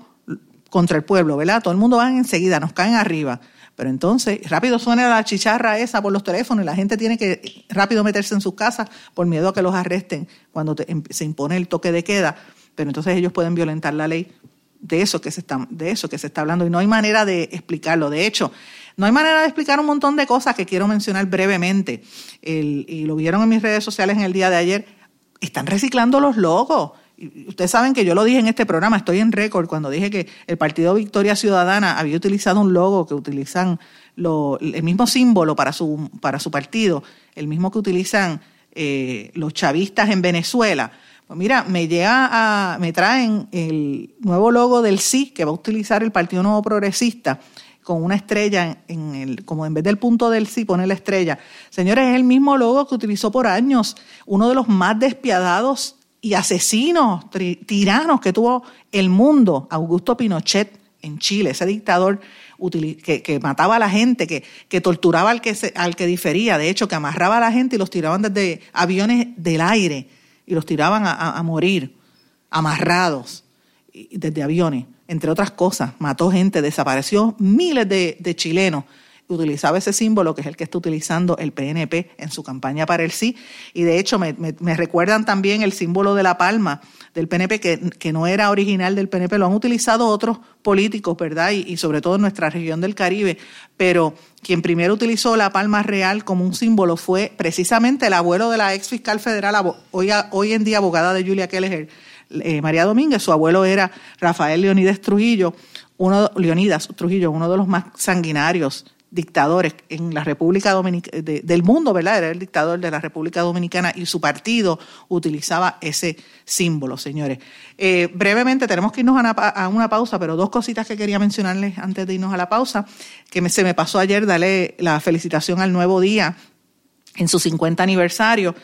contra el pueblo, ¿verdad? Todo el mundo va enseguida, nos caen arriba. Pero entonces, rápido suena la chicharra esa por los teléfonos y la gente tiene que rápido meterse en sus casas por miedo a que los arresten cuando em, se impone el toque de queda. Pero entonces ellos pueden violentar la ley de eso que se está, de eso que se está hablando y no hay manera de explicarlo. De hecho, no hay manera de explicar un montón de cosas que quiero mencionar brevemente. y lo vieron en mis redes sociales en el día de ayer. Están reciclando los logos ustedes saben que yo lo dije en este programa, estoy en récord cuando dije que el Partido Victoria Ciudadana había utilizado un logo que utilizan el mismo símbolo para su, para su partido, el mismo que utilizan eh, los chavistas en Venezuela. Pues mira, me llega a, me traen el nuevo logo del sí que va a utilizar el Partido Nuevo Progresista con una estrella en el, como en vez del punto del sí pone la estrella. Señores, es el mismo logo que utilizó por años uno de los más despiadados y asesinos, tiranos que tuvo el mundo, Augusto Pinochet en Chile, ese dictador que, mataba a la gente, que, que torturaba al que, al que difería, de hecho, que amarraba a la gente y los tiraban desde aviones del aire y los tiraban a, morir, amarrados desde aviones, entre otras cosas. Mató gente, desapareció miles de chilenos utilizaba ese símbolo que es el que está utilizando el PNP en su campaña para el sí. Y de hecho me, recuerdan también el símbolo de la palma del PNP, que, no era original del PNP, lo han utilizado otros políticos, ¿verdad? Y, sobre todo en nuestra región del Caribe. Pero quien primero utilizó la palma real como un símbolo fue precisamente el abuelo de la ex fiscal federal, hoy, hoy en día abogada de Julia Keller, eh, María Domínguez. Su abuelo era Rafael Leonidas Trujillo, uno, Leonidas Trujillo, uno de los más sanguinarios dictadores en la República Dominicana, del mundo, ¿verdad? Era el dictador de la República Dominicana y su partido utilizaba ese símbolo, señores. Eh, brevemente, tenemos que irnos a una, pausa, pero dos cositas que quería mencionarles antes de irnos a la pausa, que se me pasó ayer, darle la felicitación al Nuevo Día en su 50 aniversario,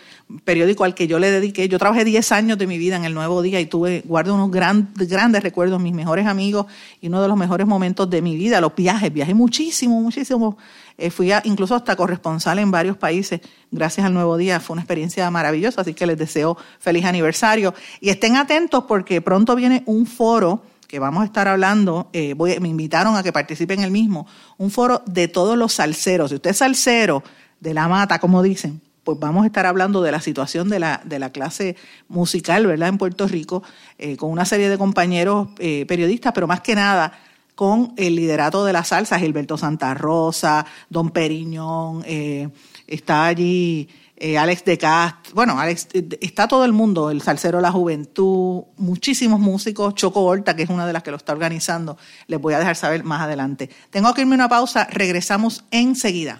periódico al que yo le dediqué. Yo trabajé 10 años de mi vida en el Nuevo Día y tuve, guardo unos grandes recuerdos, mis mejores amigos y uno de los mejores momentos de mi vida, los viajes. Viajé muchísimo, muchísimo. Eh, fui incluso hasta corresponsal en varios países gracias al Nuevo Día. Fue una experiencia maravillosa, así que les deseo feliz aniversario. Y estén atentos porque pronto viene un foro que vamos a estar hablando, eh, me invitaron a que participe en el mismo, un foro de todos los salseros. Si usted es salsero, de la mata, como dicen, pues vamos a estar hablando de la situación de la, de la clase musical, ¿verdad?, en Puerto Rico, eh, con una serie de compañeros eh, periodistas, pero más que nada con el liderato de la salsa, Gilberto Santa Rosa, Don Periñón, eh, está allí Alex de Cast, bueno, Alex, está todo el mundo, el Salsero la Juventud, muchísimos músicos, Choco Horta, que es una de las que lo está organizando, les voy a dejar saber más adelante. Tengo que irme a una pausa, regresamos enseguida.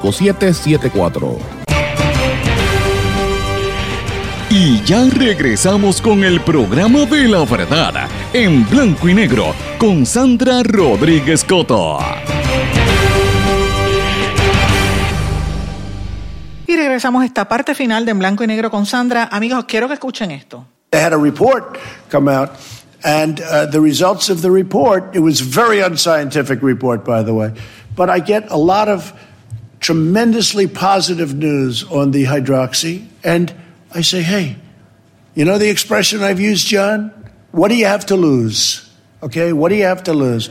5774. Y ya regresamos con el programa de la verdad en blanco y negro con Sandra Rodríguez Coto. Y regresamos a esta parte final de En Blanco y Negro con Sandra. Amigos, quiero que escuchen esto. They had a report come out, and uh, the results of the report, it was a very unscientific report, by the way, but I get a lot of tremendously positive news on the hydroxy. And I say, hey, you know the expression I've used, John? What do you have to lose? Okay, what do you have to lose?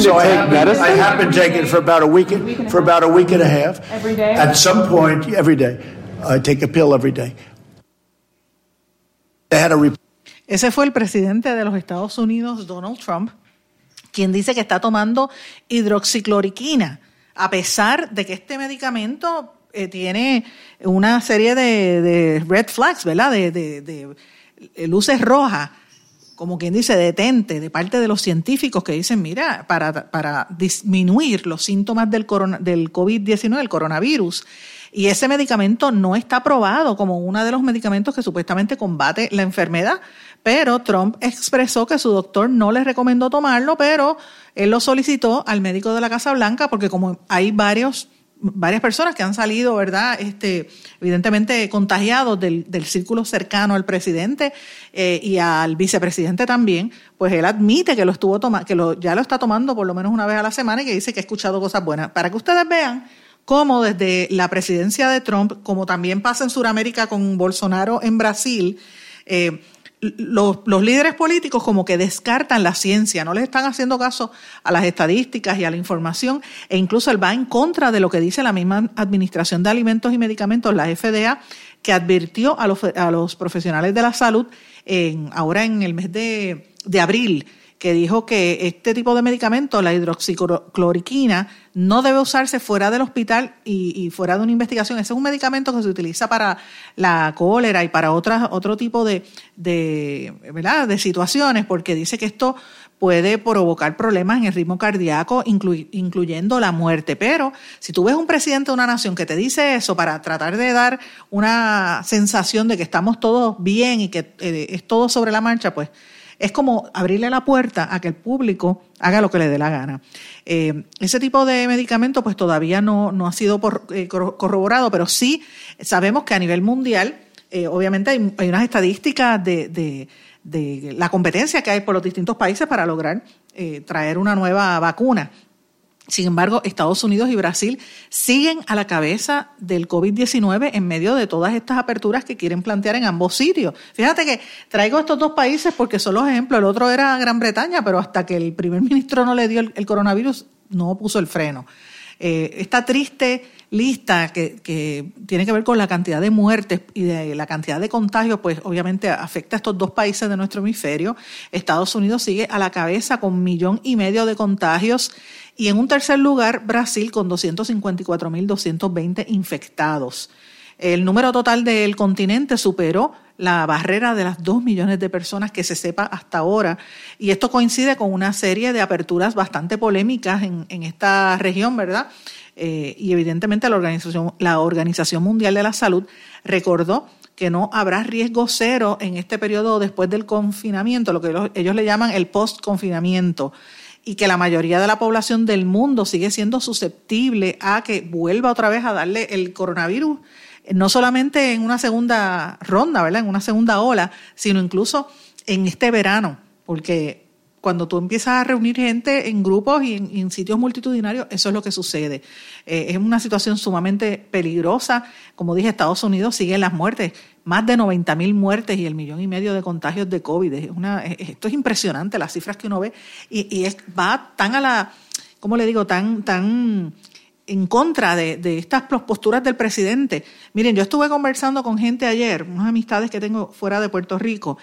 So I have, been, I have been taking it for about a week, for about a week and a half. Every day. At some point, every day, I take a pill every day. They had a report. Ese fue el presidente de los Estados Unidos, Donald Trump, quien dice que está tomando hidroxicloroquina a pesar de que este medicamento eh, tiene una serie de, red flags, ¿verdad? De, de, de, luces rojas, como quien dice, detente, de parte de los científicos que dicen, mira, para, para disminuir los síntomas del, del COVID-19, el coronavirus, y ese medicamento no está aprobado como uno de los medicamentos que supuestamente combate la enfermedad, pero Trump expresó que su doctor no le recomendó tomarlo, pero él lo solicitó al médico de la Casa Blanca porque como hay varios varias personas que han salido, ¿verdad? Este, evidentemente contagiados del, del círculo cercano al presidente eh, y al vicepresidente también, pues él admite que lo estuvo tomando, que lo, ya lo está tomando por lo menos una vez a la semana y que dice que ha escuchado cosas buenas. Para que ustedes vean cómo desde la presidencia de Trump, como también pasa en Sudamérica con Bolsonaro en Brasil, eh, los, los, líderes políticos como que descartan la ciencia, no les están haciendo caso a las estadísticas y a la información, e incluso él va en contra de lo que dice la misma Administración de Alimentos y Medicamentos, la FDA, que advirtió a los, a los profesionales de la salud en, ahora en el mes de, de abril que dijo que este tipo de medicamento, la hidroxicloroquina, no debe usarse fuera del hospital y, fuera de una investigación. Ese es un medicamento que se utiliza para la cólera y para otras, otro tipo de, de, ¿verdad? de situaciones, porque dice que esto puede provocar problemas en el ritmo cardíaco, incluyendo la muerte. Pero si tú ves un presidente de una nación que te dice eso para tratar de dar una sensación de que estamos todos bien y que eh, es todo sobre la marcha, pues es como abrirle la puerta a que el público haga lo que le dé la gana. Eh, ese tipo de medicamento pues todavía no, no ha sido por, eh, corroborado, pero sí sabemos que a nivel mundial, eh, obviamente hay, unas estadísticas de, de, de, la competencia que hay por los distintos países para lograr traer una nueva vacuna. Sin embargo, Estados Unidos y Brasil siguen a la cabeza del COVID-19 en medio de todas estas aperturas que quieren plantear en ambos sitios. Fíjate que traigo estos dos países porque son los ejemplos. El otro era Gran Bretaña, pero hasta que el primer ministro no le dio el, coronavirus, no puso el freno. Eh, esta triste lista que, tiene que ver con la cantidad de muertes y de la cantidad de contagios, pues obviamente afecta a estos dos países de nuestro hemisferio. Estados Unidos sigue a la cabeza con un millón y medio de contagios y en un tercer lugar, Brasil con 254.220 infectados. El número total del continente superó la barrera de las dos millones de personas que se sepa hasta ahora. Y esto coincide con una serie de aperturas bastante polémicas en esta región, ¿verdad? Eh, y evidentemente la Organización, la Organización Mundial de la Salud recordó que no habrá riesgo cero en este periodo después del confinamiento, lo que ellos le llaman el post-confinamiento y que la mayoría de la población del mundo sigue siendo susceptible a que vuelva otra vez a darle el coronavirus, no solamente en una segunda ronda, ¿verdad? En una segunda ola, sino incluso en este verano. porque cuando tú empiezas a reunir gente en grupos y en, sitios multitudinarios, eso es lo que sucede. Eh, es una situación sumamente peligrosa. Como dije, Estados Unidos sigue las muertes, más de 90 mil muertes y el millón y medio de contagios de COVID. Esto es impresionante, las cifras que uno ve, y, es, va tan a la, ¿cómo le digo?, tan, tan en contra de, de, estas posturas del presidente. Miren, yo estuve conversando con gente ayer, unas amistades que tengo fuera de Puerto Rico,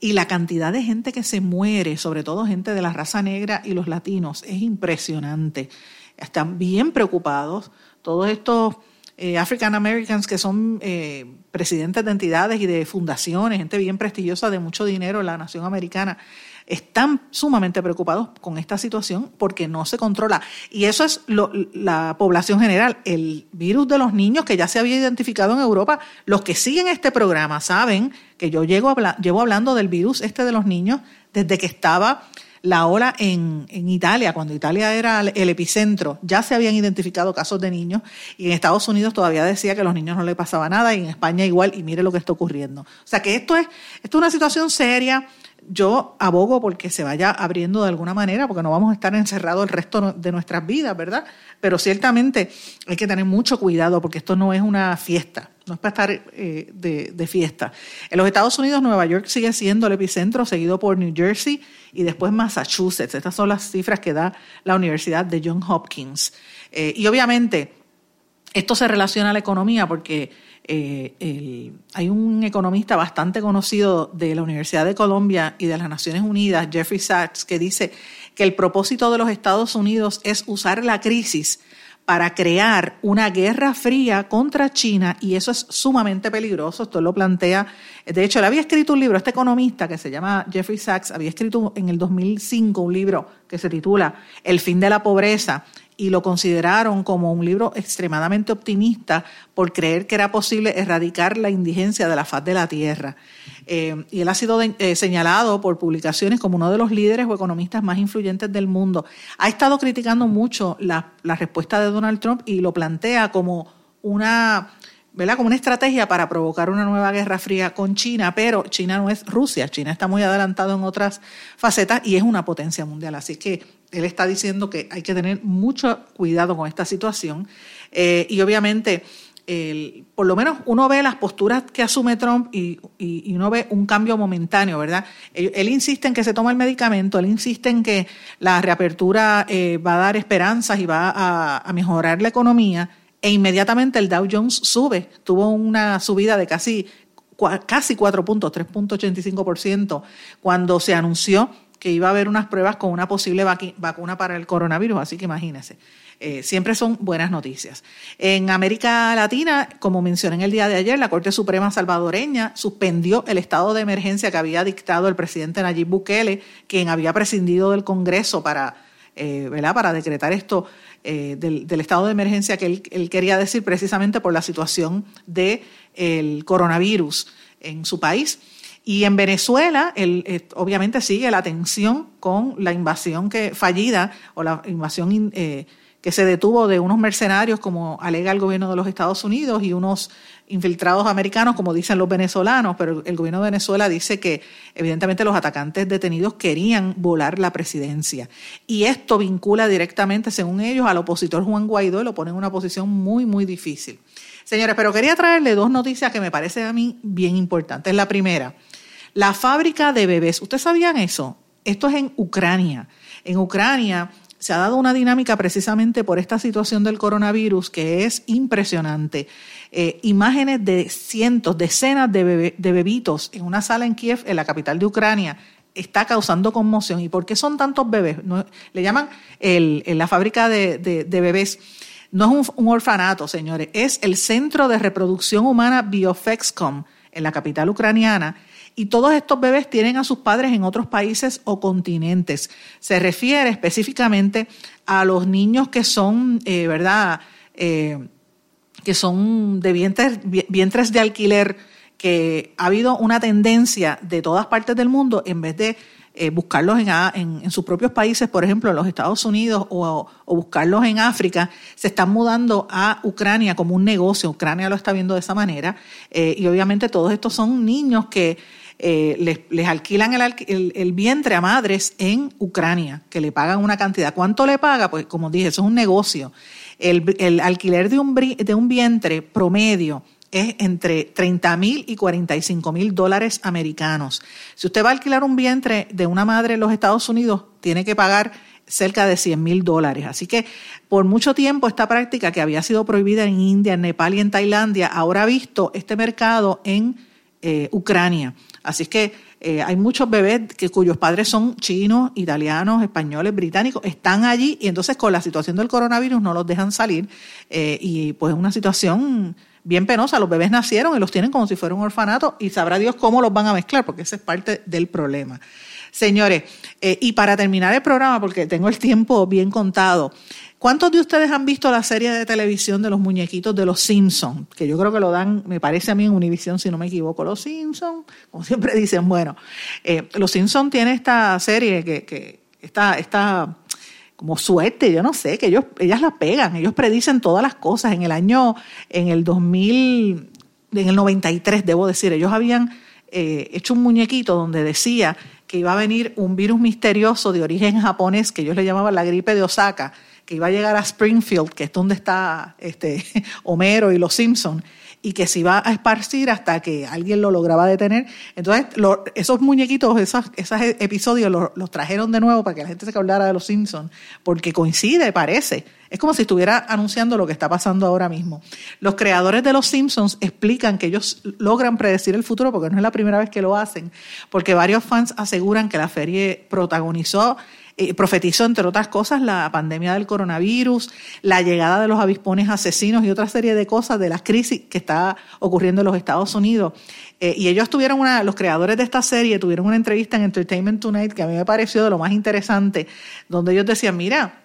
y la cantidad de gente que se muere, sobre todo gente de la raza negra y los latinos, es impresionante. Están bien preocupados. Todos estos eh, African Americans que son eh, presidentes de entidades y de fundaciones, gente bien prestigiosa de mucho dinero en la nación americana, están sumamente preocupados con esta situación porque no se controla. Y eso es la población general. El virus de los niños que ya se había identificado en Europa, los que siguen este programa saben que yo llevo, llevo hablando del virus este de los niños desde que estaba la ola en, en, Italia, cuando Italia era el epicentro, ya se habían identificado casos de niños y en Estados Unidos todavía decía que a los niños no le pasaba nada y en España igual y mire lo que está ocurriendo. O sea que esto es, esto es una situación seria, yo abogo porque se vaya abriendo de alguna manera, porque no vamos a estar encerrados el resto de nuestras vidas, ¿verdad? Pero ciertamente hay que tener mucho cuidado porque esto no es una fiesta, no es para estar eh, de, fiesta. En los Estados Unidos, Nueva York sigue siendo el epicentro, seguido por New Jersey y después Massachusetts. Estas son las cifras que da la Universidad de Johns Hopkins. Eh, y obviamente, esto se relaciona a la economía porque eh, hay un economista bastante conocido de la Universidad de Colombia y de las Naciones Unidas, Jeffrey Sachs, que dice que el propósito de los Estados Unidos es usar la crisis para crear una guerra fría contra China y eso es sumamente peligroso. Esto lo plantea. De hecho, él había escrito un libro, este economista que se llama Jeffrey Sachs, había escrito en el 2005 un libro que se titula El fin de la pobreza y lo consideraron como un libro extremadamente optimista por creer que era posible erradicar la indigencia de la faz de la tierra. Eh, y él ha sido eh, señalado por publicaciones como uno de los líderes o economistas más influyentes del mundo. Ha estado criticando mucho la, la respuesta de Donald Trump y lo plantea como una ¿verdad? como una estrategia para provocar una nueva guerra fría con China, pero China no es Rusia, China está muy adelantado en otras facetas y es una potencia mundial. Así que él está diciendo que hay que tener mucho cuidado con esta situación eh, y obviamente por lo menos uno ve las posturas que asume Trump y, uno ve un cambio momentáneo, ¿verdad? Él, insiste en que se toma el medicamento, él insiste en que la reapertura eh, va a dar esperanzas y va a, a mejorar la economía, e inmediatamente el Dow Jones sube, tuvo una subida de casi, casi 4 puntos, 3.85%, cuando se anunció que iba a haber unas pruebas con una posible vacuna para el coronavirus, así que imagínense. Eh, siempre son buenas noticias. En América Latina, como mencioné en el día de ayer, la Corte Suprema salvadoreña suspendió el estado de emergencia que había dictado el presidente Nayib Bukele, quien había prescindido del Congreso para, eh, para decretar esto eh, del, estado de emergencia que él, quería decir precisamente por la situación del el coronavirus en su país. Y en Venezuela, eh, obviamente sigue la tensión con la invasión que fallida o la invasión eh, que se detuvo de unos mercenarios, como alega el gobierno de los Estados Unidos, y unos infiltrados americanos, como dicen los venezolanos, pero el gobierno de Venezuela dice que evidentemente los atacantes detenidos querían volar la presidencia. Y esto vincula directamente, según ellos, al opositor Juan Guaidó y lo pone en una posición muy, muy difícil. Señores, pero quería traerle dos noticias que me parecen a mí bien importantes. La primera, la fábrica de bebés. ¿Ustedes sabían eso? Esto es en Ucrania. En Ucrania se ha dado una dinámica precisamente por esta situación del coronavirus que es impresionante. Eh, imágenes de cientos, decenas de, bebitos en una sala en Kiev, en la capital de Ucrania, está causando conmoción. ¿Y por qué son tantos bebés? le llaman la fábrica de, bebés. No es un, orfanato, señores, es el Centro de Reproducción Humana Biofexcom en la capital ucraniana. Y todos estos bebés tienen a sus padres en otros países o continentes. Se refiere específicamente a los niños que son, eh, ¿verdad? Eh, que son de vientres, de alquiler, que ha habido una tendencia de todas partes del mundo, en vez de eh, buscarlos en, sus propios países, por ejemplo, en los Estados Unidos o, buscarlos en África, se están mudando a Ucrania como un negocio. Ucrania lo está viendo de esa manera. Eh, y obviamente todos estos son niños que les, les, alquilan el, el, vientre a madres en Ucrania, que le pagan una cantidad. ¿Cuánto le paga? Pues como dije, eso es un negocio. El, el alquiler de un, de un vientre promedio es entre 30 mil y 45 mil dólares americanos. Si usted va a alquilar un vientre de una madre en los Estados Unidos, tiene que pagar cerca de 100 mil dólares. Así que por mucho tiempo esta práctica que había sido prohibida en India, en Nepal y en Tailandia, ahora ha visto este mercado en eh, Ucrania. Así que eh, hay muchos bebés que, cuyos padres son chinos, italianos, españoles, británicos, están allí y entonces con la situación del coronavirus no los dejan salir eh, y pues es una situación bien penosa. Los bebés nacieron y los tienen como si fuera un orfanato y sabrá Dios cómo los van a mezclar, porque ese es parte del problema. Señores, y para terminar el programa, porque tengo el tiempo bien contado, ¿cuántos de ustedes han visto la serie de televisión de los muñequitos de los Simpsons? Que yo creo que lo dan, me parece a mí en Univision, si no me equivoco, los Simpsons, como siempre dicen, bueno, eh, los Simpsons tiene esta serie que, que está, está como suerte, yo no sé, que ellos, ellas la pegan, ellos predicen todas las cosas. En el año, en el 2000, en el 93, debo decir, ellos habían eh, hecho un muñequito donde decía que iba a venir un virus misterioso de origen japonés, que ellos le llamaban la gripe de Osaka, que iba a llegar a Springfield, que es donde está este, Homero y los Simpsons, y que se iba a esparcir hasta que alguien lo lograba detener. Entonces, esos muñequitos, esos, esos episodios los, trajeron de nuevo para que la gente se hablara de los Simpsons, porque coincide, parece. Es como si estuviera anunciando lo que está pasando ahora mismo. Los creadores de los Simpsons explican que ellos logran predecir el futuro, porque no es la primera vez que lo hacen, porque varios fans aseguran que la serie protagonizó eh, profetizó, entre otras cosas, la pandemia del coronavirus, la llegada de los avispones asesinos y otra serie de cosas de la crisis que está ocurriendo en los Estados Unidos. Eh, y ellos tuvieron una, los creadores de esta serie tuvieron una entrevista en Entertainment Tonight que a mí me pareció de lo más interesante, donde ellos decían, mira,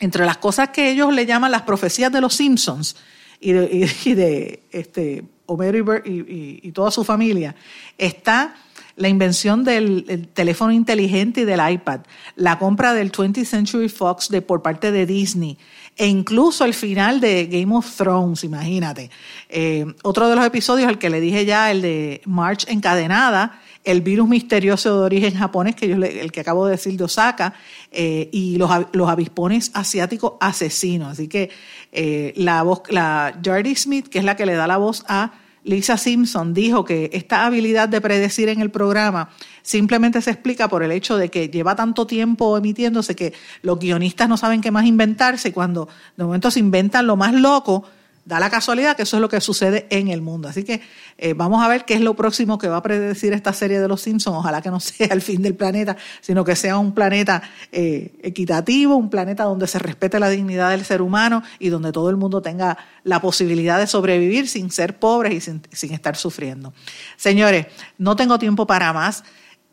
entre las cosas que ellos le llaman las profecías de los Simpsons y de, este, Homero y toda su familia, está la invención del teléfono inteligente y del iPad, la compra del 20th Century Fox de, por parte de Disney e incluso el final de Game of Thrones, imagínate. Eh, otro de los episodios, el que le dije ya, el de March encadenada, el virus misterioso de origen japonés, que yo el que acabo de decir de Osaka, eh, y los, los, avispones asiáticos asesinos. Así que eh, la voz, la Jardy Smith, que es la que le da la voz a Lisa Simpson dijo que esta habilidad de predecir en el programa simplemente se explica por el hecho de que lleva tanto tiempo emitiéndose que los guionistas no saben qué más inventarse y cuando de momento se inventan lo más loco, da la casualidad que eso es lo que sucede en el mundo. Así que eh, vamos a ver qué es lo próximo que va a predecir esta serie de los Simpsons. Ojalá que no sea el fin del planeta, sino que sea un planeta eh, equitativo, un planeta donde se respete la dignidad del ser humano y donde todo el mundo tenga la posibilidad de sobrevivir sin ser pobres y sin, sin estar sufriendo. Señores, no tengo tiempo para más.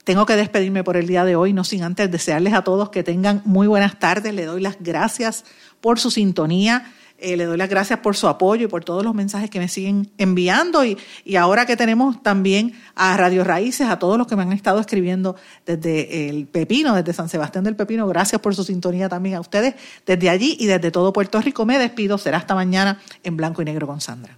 Tengo que despedirme por el día de hoy, no sin antes desearles a todos que tengan muy buenas tardes. Le doy las gracias por su sintonía eh, le doy las gracias por su apoyo y por todos los mensajes que me siguen enviando. Y, y ahora que tenemos también a Radio Raíces, a todos los que me han estado escribiendo desde el Pepino, desde San Sebastián del Pepino, gracias por su sintonía también a ustedes. Desde allí y desde todo Puerto Rico me despido. Será hasta mañana en Blanco y Negro con Sandra.